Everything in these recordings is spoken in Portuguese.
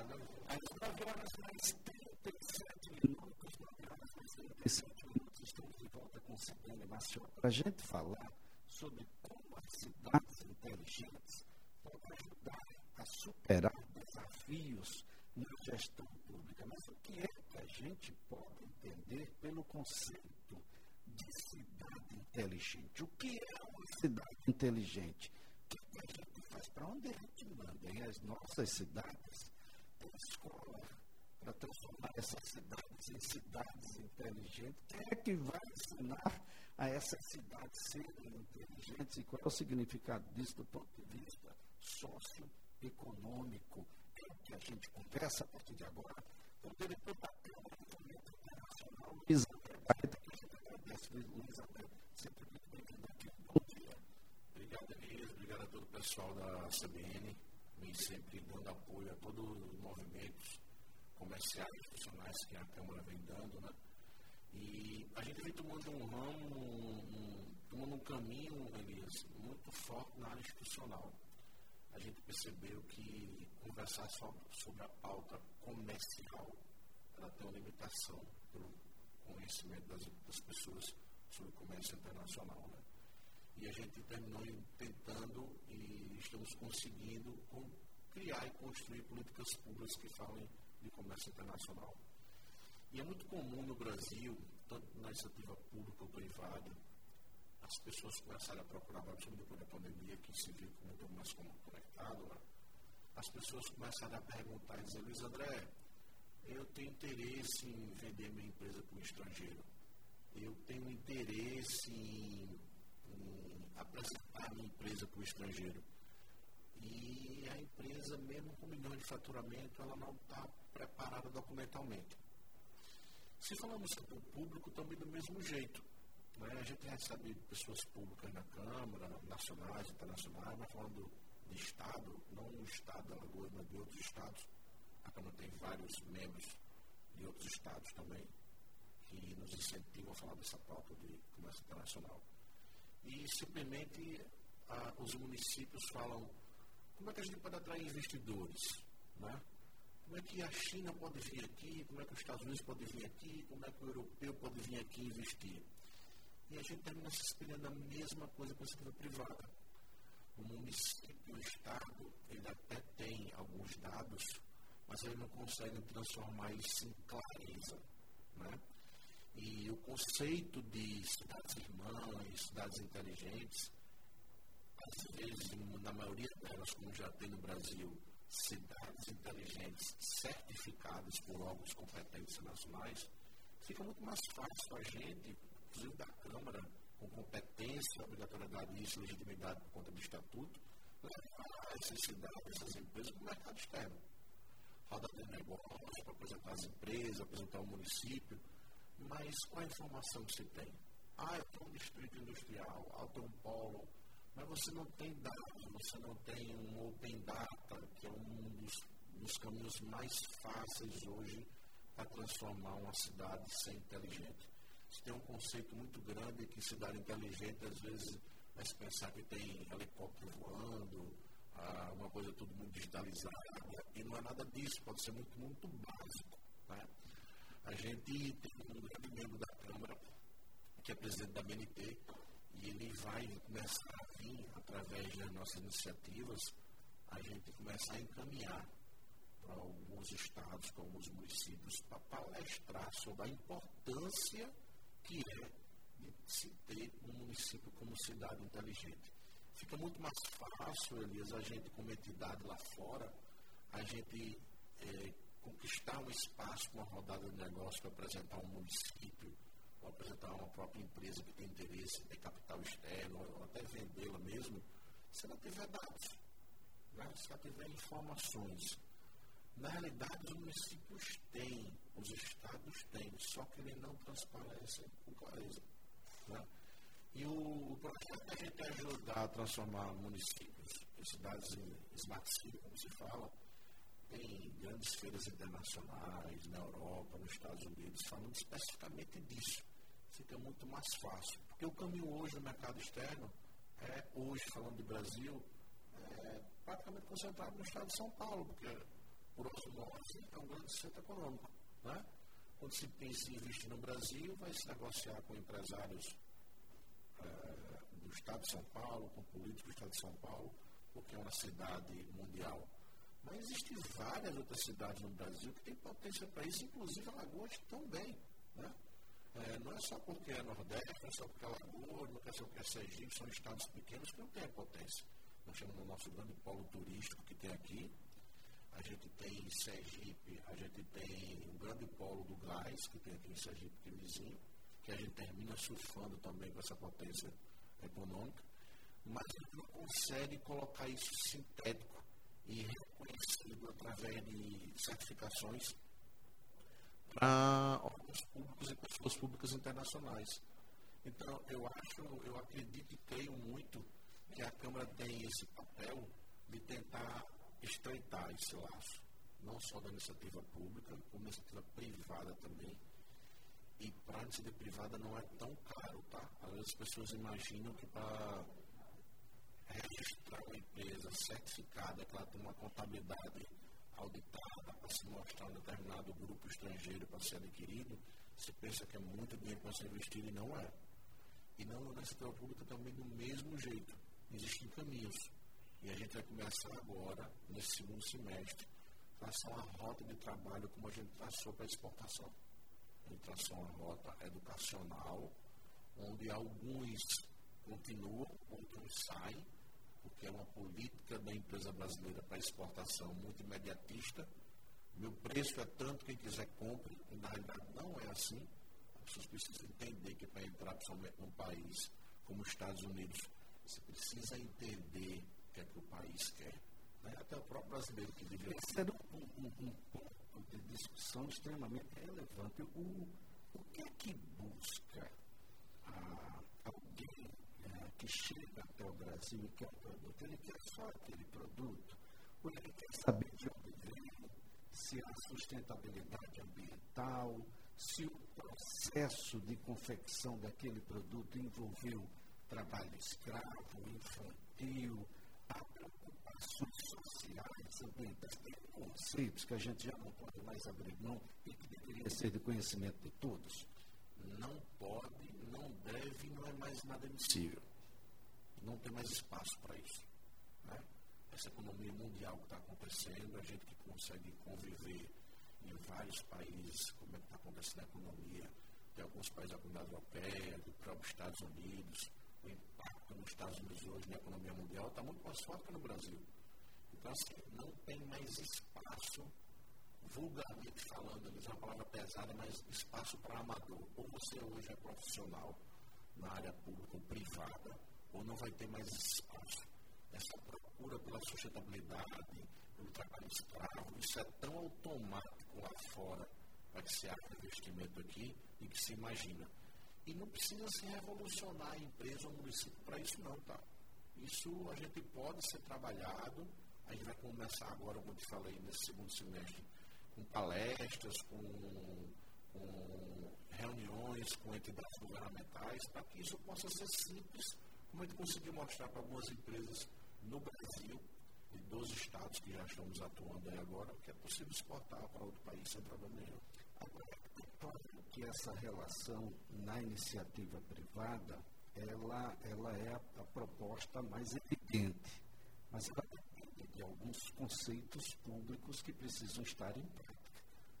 Às 9 horas mais 37 minutos, 9 horas mais 37 minutos, estamos de volta com o Cidane Nacional para a gente falar sobre como as cidades inteligentes podem ajudar a superar desafios na gestão pública. Mas o que é que a gente pode entender pelo conceito de cidade inteligente? O que é uma cidade inteligente? O que a gente faz? Para onde a gente manda? Em as nossas cidades, escola para transformar essas cidades em cidades inteligentes. Quem é que vai ensinar a essas cidades serem inteligentes e qual é o significado disso do ponto de vista socioeconômico? que a gente conversa a partir de agora, com o diretor da Câmara do Movimento Internacional, Luiz André Barreto, que a gente agradece, Luiz André, sempre muito bem-vindo aqui. Bom dia. Obrigado, Elias, obrigado a todo o pessoal da CBN, vem sempre dando apoio a todos os movimentos comerciais e institucionais que a Câmara vem dando, né? E a gente vem tomando um ramo, um, tomando um caminho, Elias, muito forte na área institucional a gente percebeu que conversar só sobre a pauta comercial, ela tem uma limitação pelo conhecimento das, das pessoas sobre o comércio internacional. Né? E a gente terminou tentando e estamos conseguindo criar e construir políticas públicas que falem de comércio internacional. E é muito comum no Brasil, tanto na iniciativa pública ou privada, as pessoas começaram a procurar, principalmente depois da pandemia, que se viu muito mais conectado, né? as pessoas começaram a perguntar e dizer, Luiz André, eu tenho interesse em vender minha empresa para o estrangeiro. Eu tenho interesse em, apresentar minha empresa para o estrangeiro. E a empresa, mesmo com milhões de faturamento, ela não está preparada documentalmente. Se falamos para o público, também do mesmo jeito. Né? A gente recebe pessoas públicas na Câmara, nacionais, internacionais, mas falando de Estado, não o Estado da Lagoa, mas de outros Estados. A Câmara tem vários membros de outros Estados também que nos incentivam a falar dessa pauta de comércio internacional. E simplesmente a, os municípios falam como é que a gente pode atrair investidores, né? Como é que a China pode vir aqui, como é que os Estados Unidos podem vir aqui, como é que o europeu pode vir aqui investir. E a gente termina se espelhando a mesma coisa com a iniciativa privada. O município, o Estado, ele até tem alguns dados, mas ele não consegue transformar isso em clareza. Né? Conceito de cidades irmãs, cidades inteligentes, às vezes, na maioria delas, como já tem no Brasil, cidades inteligentes certificadas por órgãos competentes nacionais, fica muito mais fácil para a gente inclusive da Câmara, com competência, obrigatoriedade e legitimidade por conta do Estatuto, levar essas cidades, essas empresas para o mercado externo. Roda de negócio, para apresentar as empresas, apresentar o município, mas qual a informação que você tem? Ah, eu tenho um distrito industrial, ah, eu tenho um polo, mas você não tem dados, você não tem um open data, que é um dos, dos caminhos mais fáceis hoje para transformar uma cidade ser inteligente. Você tem um conceito muito grande que cidade inteligente, às vezes, vai se pensar que tem helicóptero voando, ah, uma coisa tudo muito digitalizada, e não é nada disso, pode ser muito, muito básico. Né? A gente tem um grande membro da Câmara, que é presidente da BNT, e ele vai começar a vir, através das nossas iniciativas, a gente começar a encaminhar para alguns estados, para alguns municípios, para palestrar sobre a importância que é de se ter um município como cidade inteligente. Fica muito mais fácil, Elias, a gente como entidade lá fora, a gente é, conquistar um espaço uma rodada de negócio para apresentar um município, ou apresentar uma própria empresa que tem interesse em ter capital externo, ou até vendê-la mesmo, se ela tiver dados, né? se ela tiver informações na realidade, os municípios têm, os estados têm, só que eles não transparecem com clareza. Né? E o, o projeto é a gente ajudar a transformar municípios cidades em smart city, como se fala, tem grandes feiras internacionais na Europa, nos Estados Unidos, falando especificamente disso. Fica muito mais fácil. Porque o caminho hoje no mercado externo é, hoje, falando de Brasil, é praticamente concentrado no estado de São Paulo, porque por osmose, é um grande centro econômico. Né? Quando se pensa em investir no Brasil, vai se negociar com empresários é, do Estado de São Paulo, com políticos do Estado de São Paulo, porque é uma cidade mundial. Mas existem várias outras cidades no Brasil que têm potência para isso, inclusive Alagoas também. Né? É, não é só porque é Nordeste, não é só porque é Alagoas, não é só porque é Sergipe, são estados pequenos que não têm a potência. Nós temos o nosso grande polo turístico que tem aqui, a gente tem em Sergipe, a gente tem o grande polo do gás, que tem aqui em Sergipe, que é vizinho, que a gente termina surfando também com essa potência econômica, mas a gente não consegue colocar isso sintético e reconhecido através de certificações para órgãos públicos e pessoas públicas internacionais. Então, eu acho, eu acredito e creio muito que a Câmara tem esse papel de tentar estreitar esse laço, não só da iniciativa pública, como da iniciativa privada também. E para a iniciativa privada não é tão caro, tá? Às vezes as pessoas imaginam que para registrar uma empresa certificada, que ela tem uma contabilidade auditada para se mostrar um determinado grupo estrangeiro para ser adquirido, se pensa que é muito dinheiro para ser investido e não é. E não na iniciativa pública também do mesmo jeito. Existem caminhos. E a gente vai começar agora, nesse segundo semestre, traçar uma rota de trabalho como a gente traçou para exportação. A gente traçou uma rota educacional, onde alguns continuam, outros saem, porque é uma política da empresa brasileira para exportação muito imediatista. Meu preço é tanto, quem quiser compre, na realidade não é assim. As pessoas precisam entender que para entrar principalmente num país como os Estados Unidos, você precisa entender que é que o país quer. Né? Até o próprio brasileiro que vive Esse era um, um, um, ponto de discussão extremamente relevante. O, o que é que busca ah, alguém eh, que chega até o Brasil e quer produto? Ele quer só aquele produto? Ou ele quer saber de onde vem, se há sustentabilidade ambiental, se o processo de confecção daquele produto envolveu trabalho escravo, infantil, há preocupações sociais, ambientais, tem conceitos que a gente já não pode mais abrir mão e que deveria ser de conhecimento de todos. Não pode, não deve, não é mais nada admissível. Não tem mais espaço para isso. Né? Essa economia mundial que está acontecendo, a gente que consegue conviver em vários países, como é que está acontecendo a economia, tem alguns países da comunidade europeia, do próprio Estados Unidos, o impacto nos Estados Unidos hoje na economia mundial está muito mais forte que no Brasil. Então, assim, não tem mais espaço, vulgarmente falando, é uma palavra pesada, mas espaço para amador. Ou você hoje é profissional na área pública ou privada, ou não vai ter mais espaço. Essa procura pela sustentabilidade, pelo trabalho escravo, isso é tão automático lá fora para que se haja investimento aqui e que se imagina e não precisa se revolucionar a empresa ou o município para isso não, tá? Isso a gente pode ser trabalhado. A gente vai começar agora, como eu te falei, nesse segundo semestre, com palestras, com, com reuniões com entidades governamentais, para que isso possa ser simples, como a gente conseguiu mostrar para algumas empresas no Brasil, de 12 estados que já estamos atuando aí agora, que é possível exportar para outro país sem problema nenhum. Agora, que essa relação na iniciativa privada ela, ela é a, a proposta mais evidente, mas ela depende de alguns conceitos públicos que precisam estar em prática.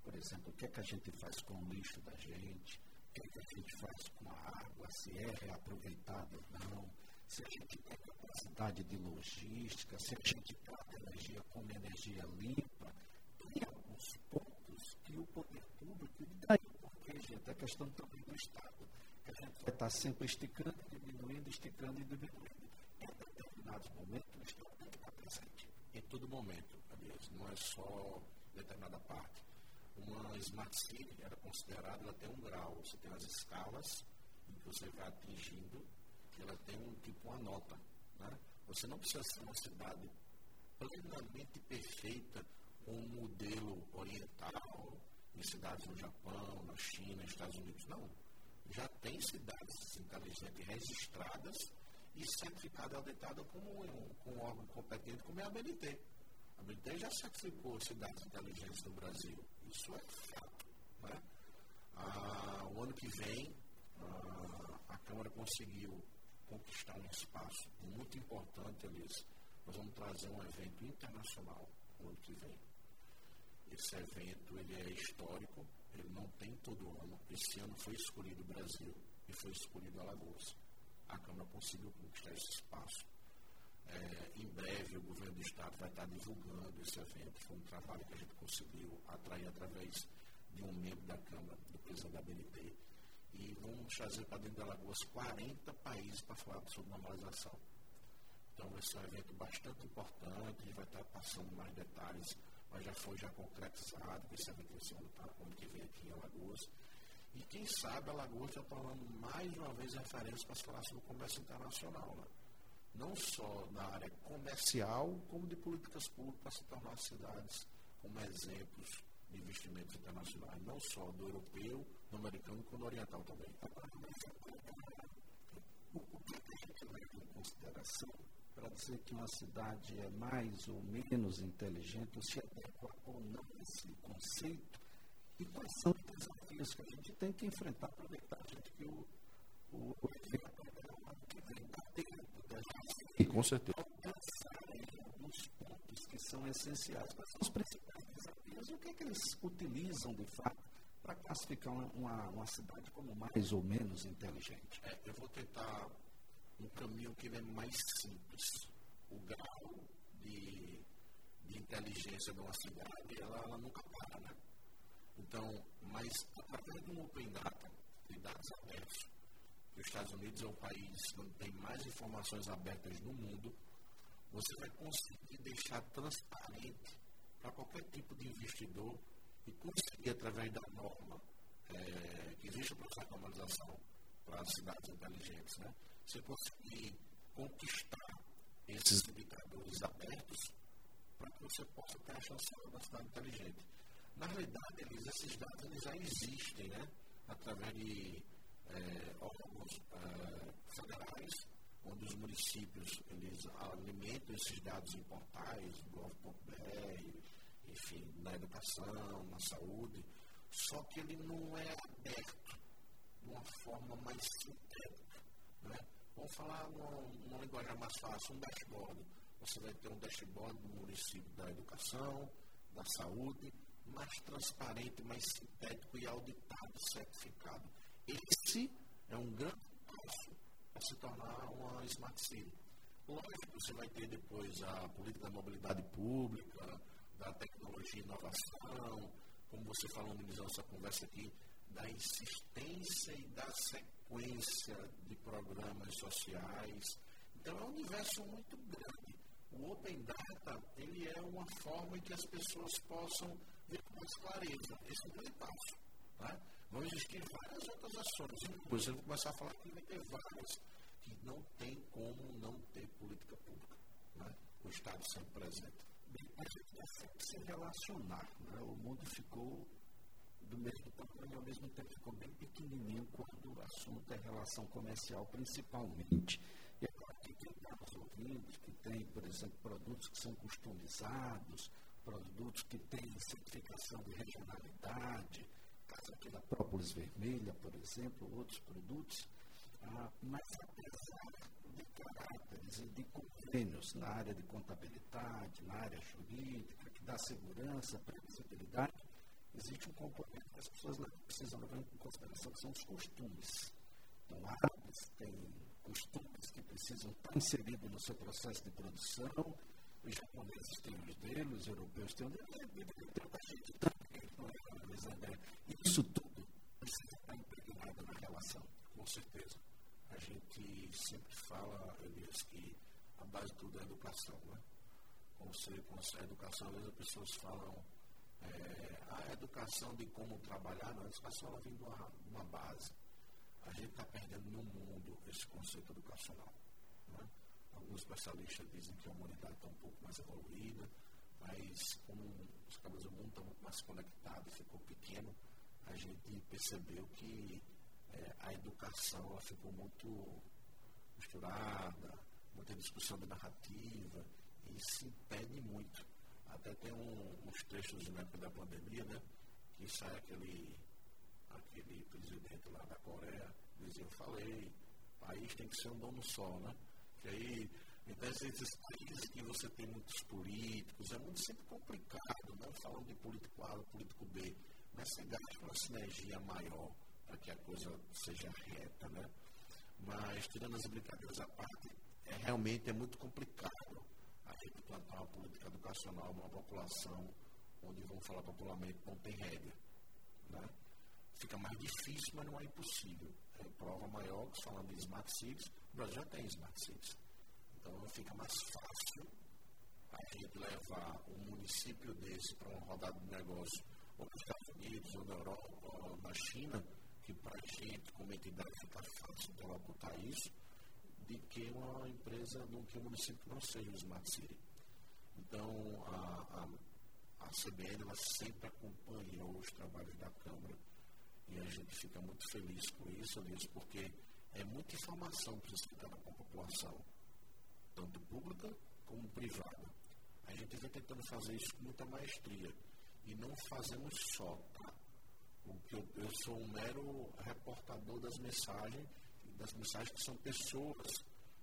Por exemplo, o que é que a gente faz com o lixo da gente, o que é que a gente faz com a água, se é reaproveitado ou não, se a gente tem capacidade de logística, se a gente trata energia como energia limpa, tem alguns pontos que o poder público, daí gente, a questão também do Estado, que a gente vai estar sempre esticando, diminuindo, esticando e diminuindo. Em determinados momentos, o Estado tem que estar presente. Em todo momento, não é só determinada parte. Uma Smart City era considerada, tem um grau, você tem as escalas em que você vai atingindo, ela tem um tipo, uma nota. Né? Você não precisa ser uma cidade plenamente perfeita com um modelo oriental, em cidades no Japão, na China, nos Estados Unidos. Não. Já tem cidades inteligentes registradas e certificada auditada como com um órgão competente, como é a BNT. A já certificou cidades inteligentes no Brasil. Isso é fato. Né? Ah, o ano que vem, ah, a Câmara conseguiu conquistar um espaço muito importante, Elias. Nós vamos trazer um evento internacional no ano que vem. Esse evento ele é histórico, ele não tem todo ano. Esse ano foi escolhido o Brasil e foi escolhido Alagoas. A Câmara conseguiu conquistar esse espaço. É, em breve, o governo do Estado vai estar divulgando esse evento. Foi um trabalho que a gente conseguiu atrair através de um membro da Câmara, do presidente da BNT. E vamos trazer para dentro de Alagoas 40 países para falar sobre normalização. Então, esse é um evento bastante importante. Gente vai estar passando mais detalhes mas já foi já concretizado, esse evento vai ser ano que vem aqui em Alagoas. E quem sabe Alagoas já tornando mais uma vez referência para se falar sobre o comércio internacional. Né? Não só na área comercial, como de políticas públicas para se tornar cidades como exemplos de investimentos internacionais, não só do europeu, do americano, como do oriental também. O que a gente leva em consideração para dizer que uma cidade é mais ou menos inteligente, ou se adequa ou não a esse conceito, e quais são os desafios que a gente tem que enfrentar, aproveitar gente, que o, o evento que vem está dentro da gente. Com certeza. Pensar alguns pontos que são essenciais. Quais são os principais desafios o que, é que eles utilizam, de fato, para classificar uma, uma, uma, cidade como mais ou menos inteligente? É, eu vou tentar um caminho que é mais simples. O grau de, de inteligência de uma cidade, ela, ela nunca para, né? Então, mas através de um Open Data, de dados abertos, os Estados Unidos é o país onde tem mais informações abertas no mundo, você vai conseguir deixar transparente para qualquer tipo de investidor e conseguir, através da norma é, que existe para a normalização para as cidades inteligentes, né? você conseguir conquistar esses indicadores abertos para que você possa ter a chance da cidade inteligente. Na realidade, eles, esses dados eles já existem, né? através de é, órgãos é, federais, onde os municípios eles alimentam esses dados em portais, gov.br, enfim, na educação, na saúde, só que ele não é aberto de uma forma mais sintética. Né? Vamos falar numa, linguagem mais fácil, um dashboard. Você vai ter um dashboard do município da educação, da saúde, mais transparente, mais sintético e auditado, certificado. Esse é um grande passo para se tornar uma Smart City. Lógico, você vai ter depois a política da mobilidade pública, da tecnologia e inovação, como você falou no início da nossa conversa aqui, da insistência e da sequência de programas sociais. Então é um universo muito grande. O Open Data ele é uma forma em que as pessoas possam ver com mais clareza. Esse é primeiro passo. Né? Vão existir várias outras ações. Depois eu vou começar a falar que vai ter várias que não tem como não ter política pública. Né? O Estado sempre presente. A gente consegue se relacionar. Né? O mundo ficou do mesmo tamanho, ao mesmo tempo ficou bem pequenininho quando o assunto é relação comercial, principalmente. E agora, quem está nos ouvindo, que tem, por exemplo, produtos que são customizados, produtos que têm certificação de regionalidade, caso aqui da própolis vermelha, por exemplo, outros produtos, ah, mas apesar de caráteres e de convênios na área de contabilidade, na área jurídica, que dá segurança, previsibilidade, existe um componente que as pessoas precisam levar em consideração, que são os costumes. Então, árabes têm costumes que precisam estar inseridos no seu processo de produção, os japoneses têm os deles, os europeus têm os e tem muita gente também, é, Isso tudo precisa estar impregnado na relação. Com certeza. A gente sempre fala, Elias, que a base de tudo é a educação, né? Como você, com a educação, às vezes as pessoas falam é, a educação de como trabalhar, não, a educação ela vem de uma, uma base. A gente está perdendo no mundo esse conceito educacional. Né? Alguns especialistas dizem que a humanidade está um pouco mais evoluída, mas como os cabelos do mundo estão mais conectados, ficou pequeno, a gente percebeu que é, a educação ela ficou muito misturada, muita discussão de narrativa, e se impede muito Até tem um, uns textos na época da pandemia, né? Que sai aquele, aquele presidente lá da Coreia, eu falei, país tem que ser um dono só, né? Que aí, então esses que você tem muitos políticos, é muito sempre complicado, não falando de político A ou político B, mas você gasta uma sinergia maior para que a coisa seja reta, né? Mas, tirando as brincadeiras à parte, é, realmente é muito complicado a gente implantar uma política educacional numa população onde, vamos falar popularmente, não tem regra. Né? Fica mais difícil, mas não é impossível. É prova maior falando de Smart Cities, o Brasil já tem Smart Cities. Então fica mais fácil a gente levar um município desse para uma rodada de negócio ou nos Estados Unidos, ou na Europa, ou na China, que para a gente, como entidade, fica fácil interlocutar isso, de que uma empresa, de que um município não seja o Smart City. Então, a, a, a CBN ela sempre acompanhou os trabalhos da Câmara e a gente fica muito feliz com isso, Elias, porque é muita informação que precisa ficar com a população, tanto pública como privada. A gente vem tentando fazer isso com muita maestria e não fazemos só, tá? Porque eu, eu sou um mero reportador das mensagens das mensagens que são pessoas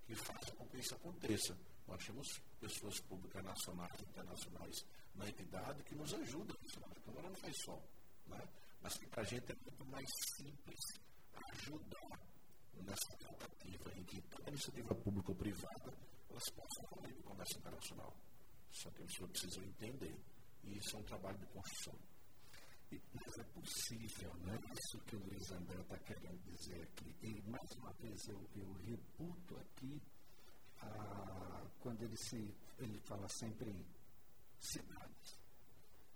que fazem com que isso aconteça. Nós temos pessoas públicas nacionais e internacionais na entidade que nos ajudam. A Câmara não faz só. Né? Mas que para a gente é muito mais simples ajudar nessa tentativa em que toda iniciativa pública ou privada elas possam fazer o comércio internacional. Só que pessoas precisam entender. E isso é um trabalho de construção. Mas é possível, né? Isso que o Luiz André está querendo dizer aqui. E, mais uma vez, eu, eu reputo aqui ah, quando ele, se, ele fala sempre em cidades,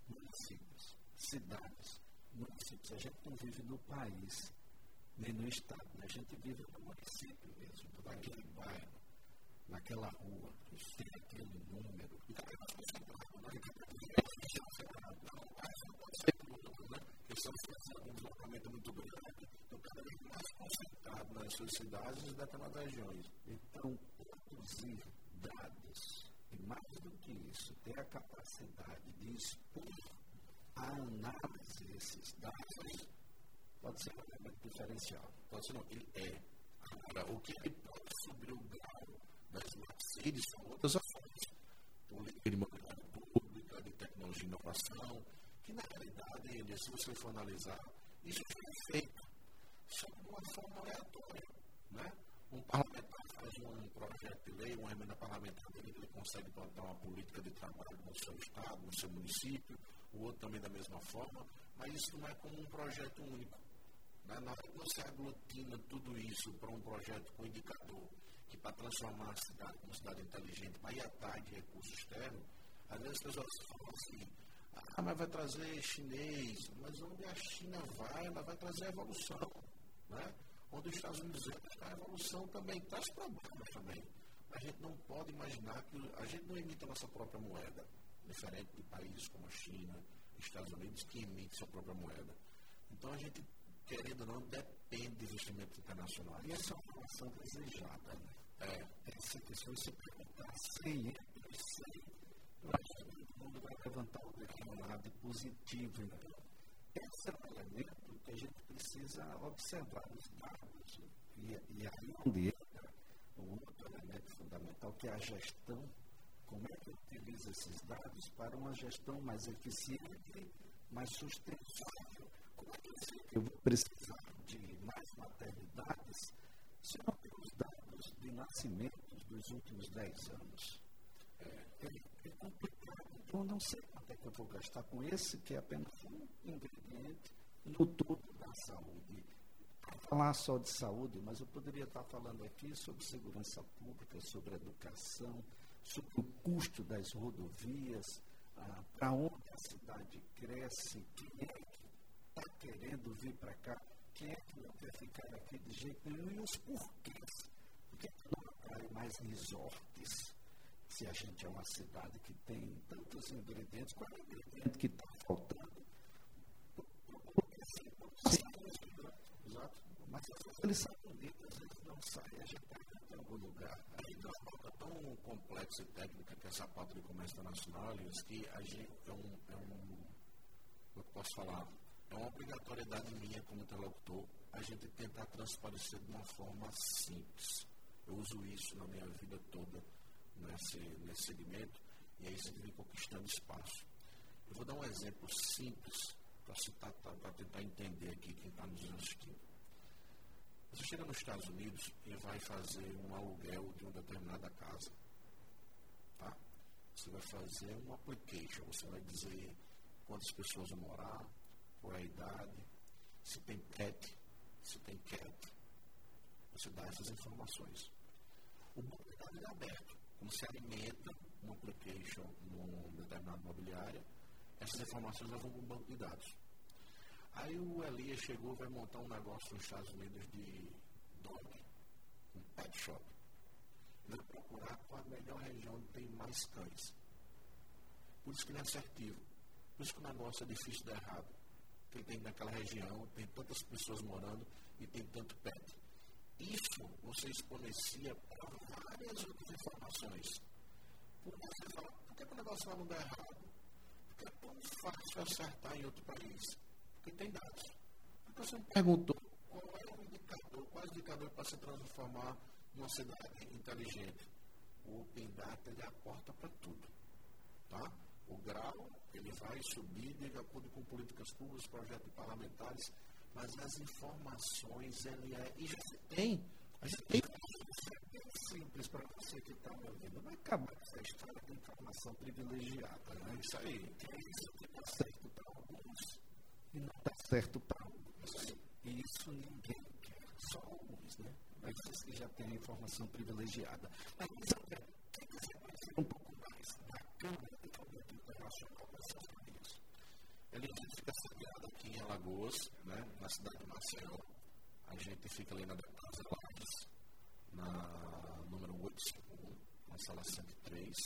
municípios, cidades, municípios. A gente não vive no país, nem no estado, né? a gente vive no município mesmo, naquele bairro, naquela rua, tem aquele número. E vez mais centrado, né? estamos fazendo um deslocamento muito grande, então cada vez mais concentrado nas suas cidades e daquelas regiões. Então, produzir dados, e mais do que isso, ter a capacidade de expor a análise desses dados, pode ser um elemento diferencial. Pode ser não, ele é. Agora, o que ele pode subir o grau das cities são outras ações. Política de mobilidade pública, de tecnologia e inovação, que na realidade, ele, se você for analisar, isso foi feito só de uma forma aleatória. Né? Um parlamentar faz um projeto de lei, uma emenda parlamentar ele consegue plantar uma política de trabalho no seu estado, no seu município, o outro também da mesma forma, mas isso não é como um projeto único. Né? Na hora que você aglutina tudo isso para um projeto com indicador, que para transformar a cidade como cidade inteligente vai ir atrás de recursos externos, às vezes as pessoas falam assim, ah, mas vai trazer chinês. Mas onde a China vai, ela vai trazer evolução. Né? Onde os Estados Unidos vai, a evolução também traz problemas também. A gente não pode imaginar que a gente não emite a nossa própria moeda, diferente de países como a China, Estados Unidos, que emitem sua própria moeda. Então a gente, querendo ou não, depende de investimento internacional. E essa é uma relação desejada. Né? É, essa questão se perguntar sem ele, sem mundo vai levantar o dedo lado positivo. Então, esse é um elemento que a gente precisa observar os dados. E, e aí onde entra o outro elemento fundamental, que é a gestão. Como é que utiliza esses dados para uma gestão mais eficiente, mais sustentável? Como é que eu vou precisar de mais maternidades se não temos dados de nascimentos dos últimos 10 anos? É, é, é complicado então, não sei quanto é que eu vou gastar com esse, que é apenas um ingrediente no todo da saúde. Falar só de saúde, mas eu poderia estar falando aqui sobre segurança pública, sobre educação, sobre o custo das rodovias, ah, para onde a cidade cresce, quem é que está querendo vir para cá, quem é que não quer ficar aqui de jeito nenhum e os porquês. Por que não atrai mais resorts? se a gente é uma cidade que tem tantos ingredientes, qual é o ingrediente que está faltando? Mas eles são bonitos, eles não saem, a gente está em algum lugar. Aí pauta tão complexa e técnica que essa pauta de comércio internacional, Elias, que a gente, é um, é um, é eu posso falar, é uma obrigatoriedade minha como interlocutor a gente tentar transparecer de uma forma simples. Eu uso isso na minha vida toda nesse, nesse segmento e aí você vem conquistando espaço. Eu vou dar um exemplo simples para tentar entender aqui quem está nos assistindo. Você chega nos Estados Unidos e vai fazer um aluguel de uma determinada casa. Tá? Você vai fazer um application, você vai dizer quantas pessoas vão morar, qual é a idade, se tem pet, se tem cat. Você dá essas informações. O banco de dados é aberto. Como se alimenta um application num determinado imobiliária, essas informações vão para o banco de dados. Aí o Elias chegou, vai montar um negócio nos Estados Unidos de dog, um pet shop. Ele vai procurar qual a melhor região onde tem mais cães. Por isso que ele é assertivo. Por isso que o negócio é difícil de errado. Porque tem naquela região, tem tantas pessoas morando e tem tanto pet. Isso você exponencia para várias outras informações. Por você fala, por que o negócio não dar errado? Porque é tão fácil acertar em outro país. Porque tem dados. Porque você me perguntou qual é o indicador, qual é indicador para se transformar numa cidade inteligente. O Open Data ele aporta para tudo. Tá? O grau ele vai subir de acordo com políticas públicas, projetos parlamentares, mas as informações ele é. E já tem. A gente tem simples para você que está me ouvindo. Não acabar com essa história de informação privilegiada. Né? Isso aí. É isso que está certo para alguns e não está certo para outros. E isso ninguém quer, só alguns, né? Mas vocês que já têm a informação privilegiada. Mas, Isabel, quem quiser conhecer um pouco mais da Câmara de Fomento Internacional dessas famílias? Ele fica sediado aqui em Alagoas, né, na cidade de Maceió. A gente fica ali na Casa Lages, na número 851, na sala 103.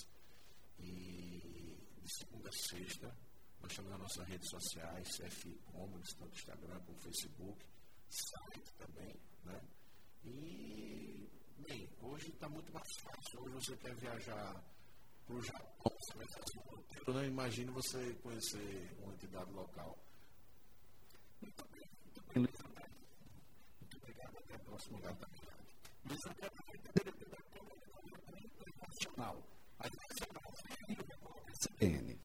E de segunda a sexta, nós estamos nas nossas redes sociais, CF Commons, tanto Instagram como Facebook, site também, né? E, bem, hoje está muito mais fácil. Hoje você quer viajar para o Japão, você vai fazer um roteiro. Eu não imagino você conhecer uma entidade local. Muito bem, muito bem, Luiz Antônio. Muito obrigado, até a próxima oportunidade. Luiz Antônio, diretor da Câmara Internacional.